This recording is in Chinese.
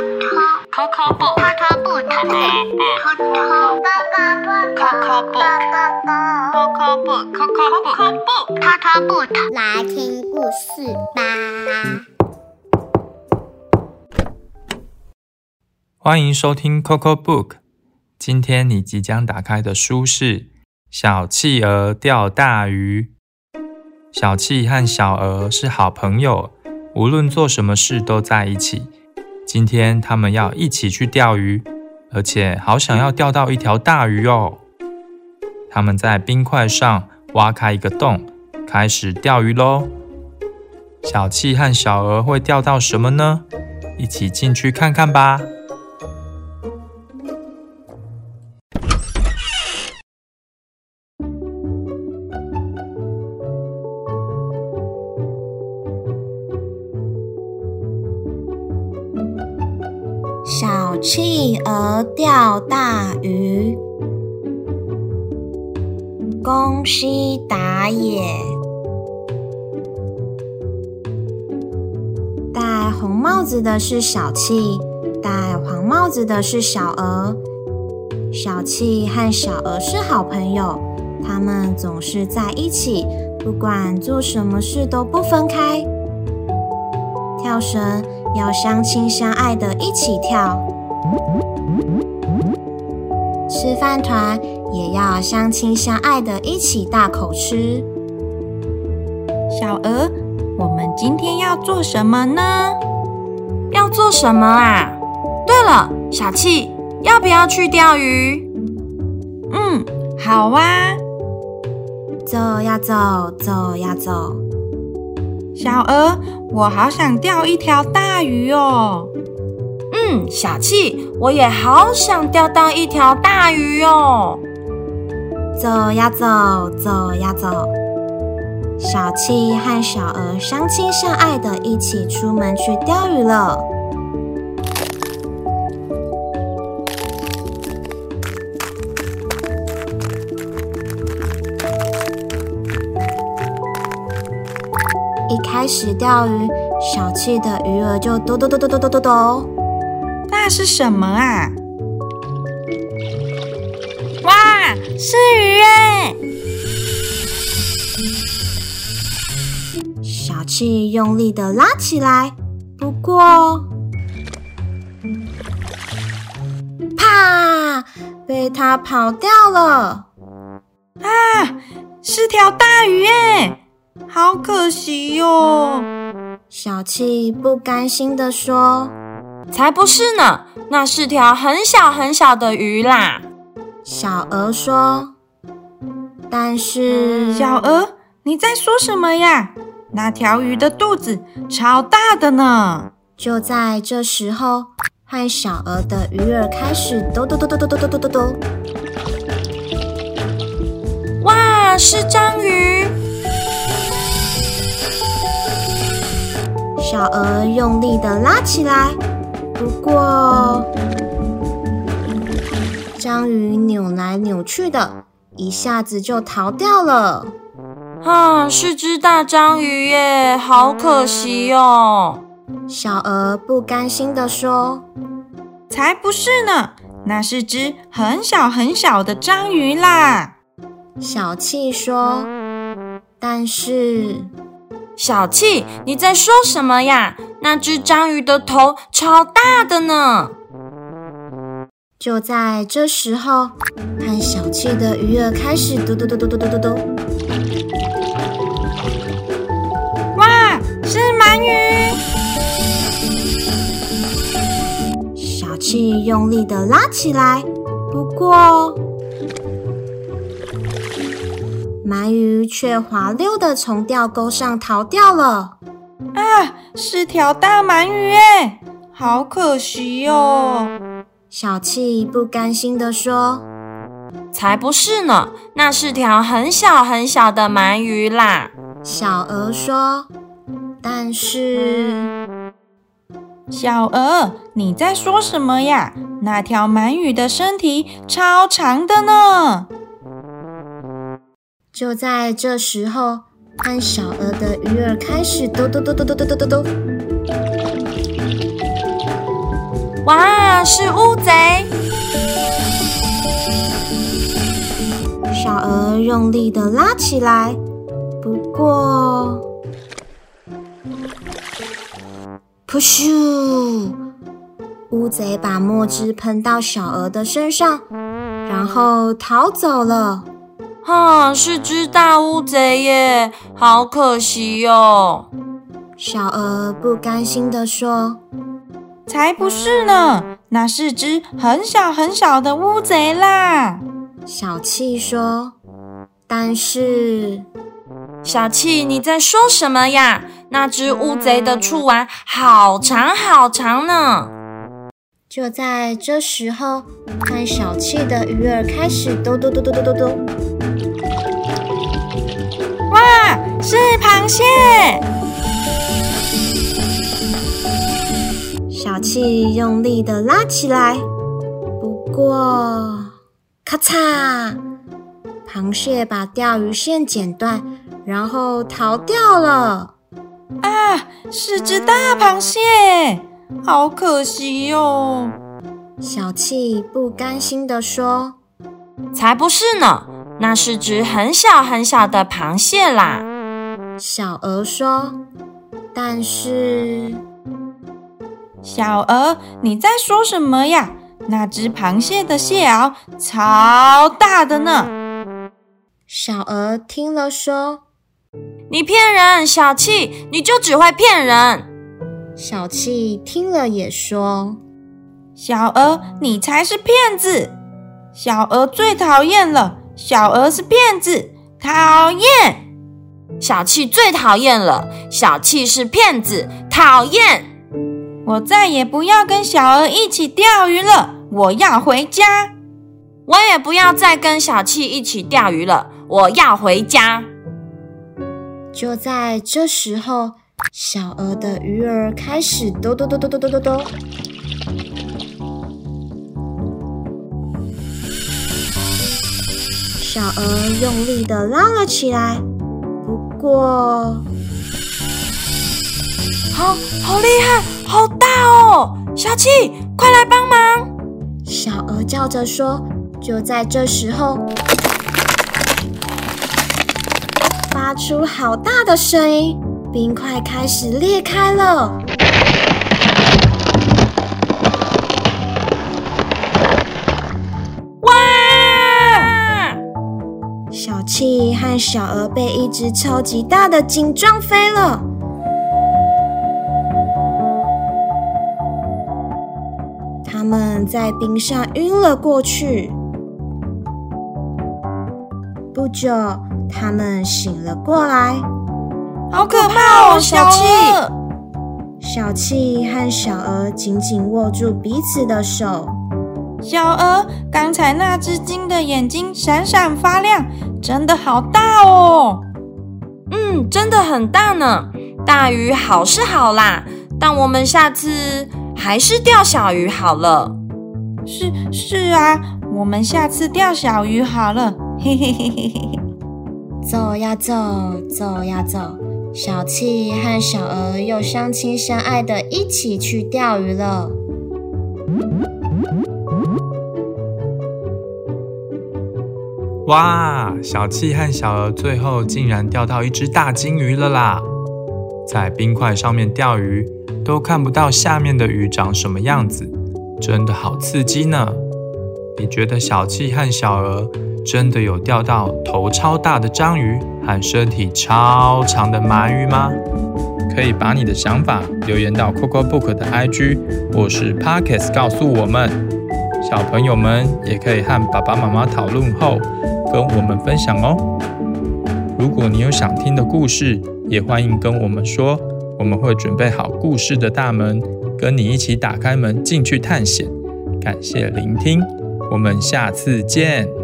Coco book. Coco book. Coco book. 来听故事吧。欢迎收听 Coco Book。今天你即将打开的书是《小企鹅钓大鱼》。小企和小鹅是好朋友，无论做什么事都在一起。今天他们要一起去钓鱼，而且好想要钓到一条大鱼哦。他们在冰块上挖开一个洞，开始钓鱼喽。小气和小鹅会钓到什么呢？一起进去看看吧。企鹅钓大鱼，宫西达也。戴红帽子的是小企，戴黄帽子的是小鹅。小企和小鹅是好朋友，他们总是在一起，不管做什么事都不分开。跳绳要相亲相爱的一起跳，吃饭团也要相亲相爱的一起大口吃。小鹅，我们今天要做什么呢？要做什么啊？对了，小气，要不要去钓鱼？嗯，好啊。走呀走，走呀走。小鹅，我好想钓一条大鱼哦。嗯，小气，我也好想钓到一条大鱼哦。走呀走，走呀走。小气和小鹅相亲相爱的，一起出门去钓鱼了。一开始钓鱼，小气的鱼儿就抖抖抖抖抖抖抖抖。那是什么啊？哇，是鱼哎！小气用力的拉起来，不过，啪，被它跑掉了。啊，是条大鱼哎！好可惜哟！小气不甘心的说：“才不是呢，那是条很小很小的鱼啦。”小鹅说：“但是，小鹅，你在说什么呀？那条鱼的肚子超大的呢！”就在这时候，和小鹅的鱼儿开始抖抖抖抖抖抖抖抖抖。哇，是章鱼！小鹅用力的拉起来，不过章鱼扭来扭去的，一下子就逃掉了。啊，是只大章鱼耶，好可惜哦！小鹅不甘心的说：“才不是呢，那是只很小很小的章鱼啦。”小气说：“但是。”小气，你在说什么呀？那只章鱼的头超大的呢！就在这时候，和小气的鱼儿开始嘟嘟嘟嘟嘟嘟嘟嘟。哇，是鳗鱼！小气用力的拉起来，不过。鳗鱼却滑溜的从钓钩上逃掉了。啊，是条大鳗鱼哎，好可惜哦！小气不甘心的说：“才不是呢，那是条很小很小的鳗鱼啦。”小鹅说：“但是，小鹅，你在说什么呀？那条鳗鱼的身体超长的呢。”就在这时候，和小鹅的鱼饵开始抖抖抖抖抖抖抖抖抖。哇，是乌贼！小鹅用力的拉起来，不过，噗咻！乌贼把墨汁喷到小鹅的身上，然后逃走了。哈，是只大乌贼耶，好可惜哟。小鹅不甘心地说：“才不是呢，那是只很小很小的乌贼啦。”小气说：“但是，小气，你在说什么呀？那只乌贼的触腕好长好长呢。”就在这时候，看小气的鱼儿开始嘟嘟嘟嘟嘟嘟嘟。是螃蟹！小气用力的拉起来，不过，咔嚓，螃蟹把钓鱼线剪断，然后逃掉了。啊，是只大螃蟹！好可惜哟！小气不甘心的说：“才不是呢，那是只很小很小的螃蟹啦。”小鹅说：“但是，小鹅，你在说什么呀？那只螃蟹的蟹螯超大的呢！”小鹅听了说：“你骗人，小气，你就只会骗人。”小气听了也说：“小鹅，你才是骗子！小鹅最讨厌了，小鹅是骗子，讨厌！小气最讨厌了，小气是骗子，讨厌！我再也不要跟小鹅一起钓鱼了，我要回家。我也不要再跟小气一起钓鱼了，我要回家。”就在这时候。小鹅的鱼儿开始嘟嘟嘟嘟嘟嘟嘟嘟。小鹅用力的拉了起来，过，好好厉害，好大哦！小七，快来帮忙！小鹅叫着说。就在这时候，发出好大的声音。冰块开始裂开了！气和小鹅被一只超级大的鲸撞飞了，他们在冰上晕了过去。不久，他们醒了过来。好可怕哦，小气！小气和小鹅紧紧握住彼此的手。小鹅，刚才那只鲸的眼睛闪闪发亮，真的好大哦！嗯，真的很大呢。大鱼好是好啦，但我们下次还是钓小鱼好了。是是啊，我们下次钓小鱼好了。嘿嘿嘿嘿嘿。走呀走，走呀走。小气和小鹅又相亲相爱的一起去钓鱼了。哇！小气和小鹅最后竟然钓到一只大金鱼了啦！在冰块上面钓鱼，都看不到下面的鱼长什么样子，真的好刺激呢！你觉得小气和小鹅？真的有钓到头超大的章鱼和身体超长的鳗鱼吗？可以把你的想法留言到 Coco Book 的 IG 或是 Pockets 告诉我们。小朋友们也可以和爸爸妈妈讨论后跟我们分享哦。如果你有想听的故事，也欢迎跟我们说，我们会准备好故事的大门，跟你一起打开门进去探险。感谢聆听，我们下次见。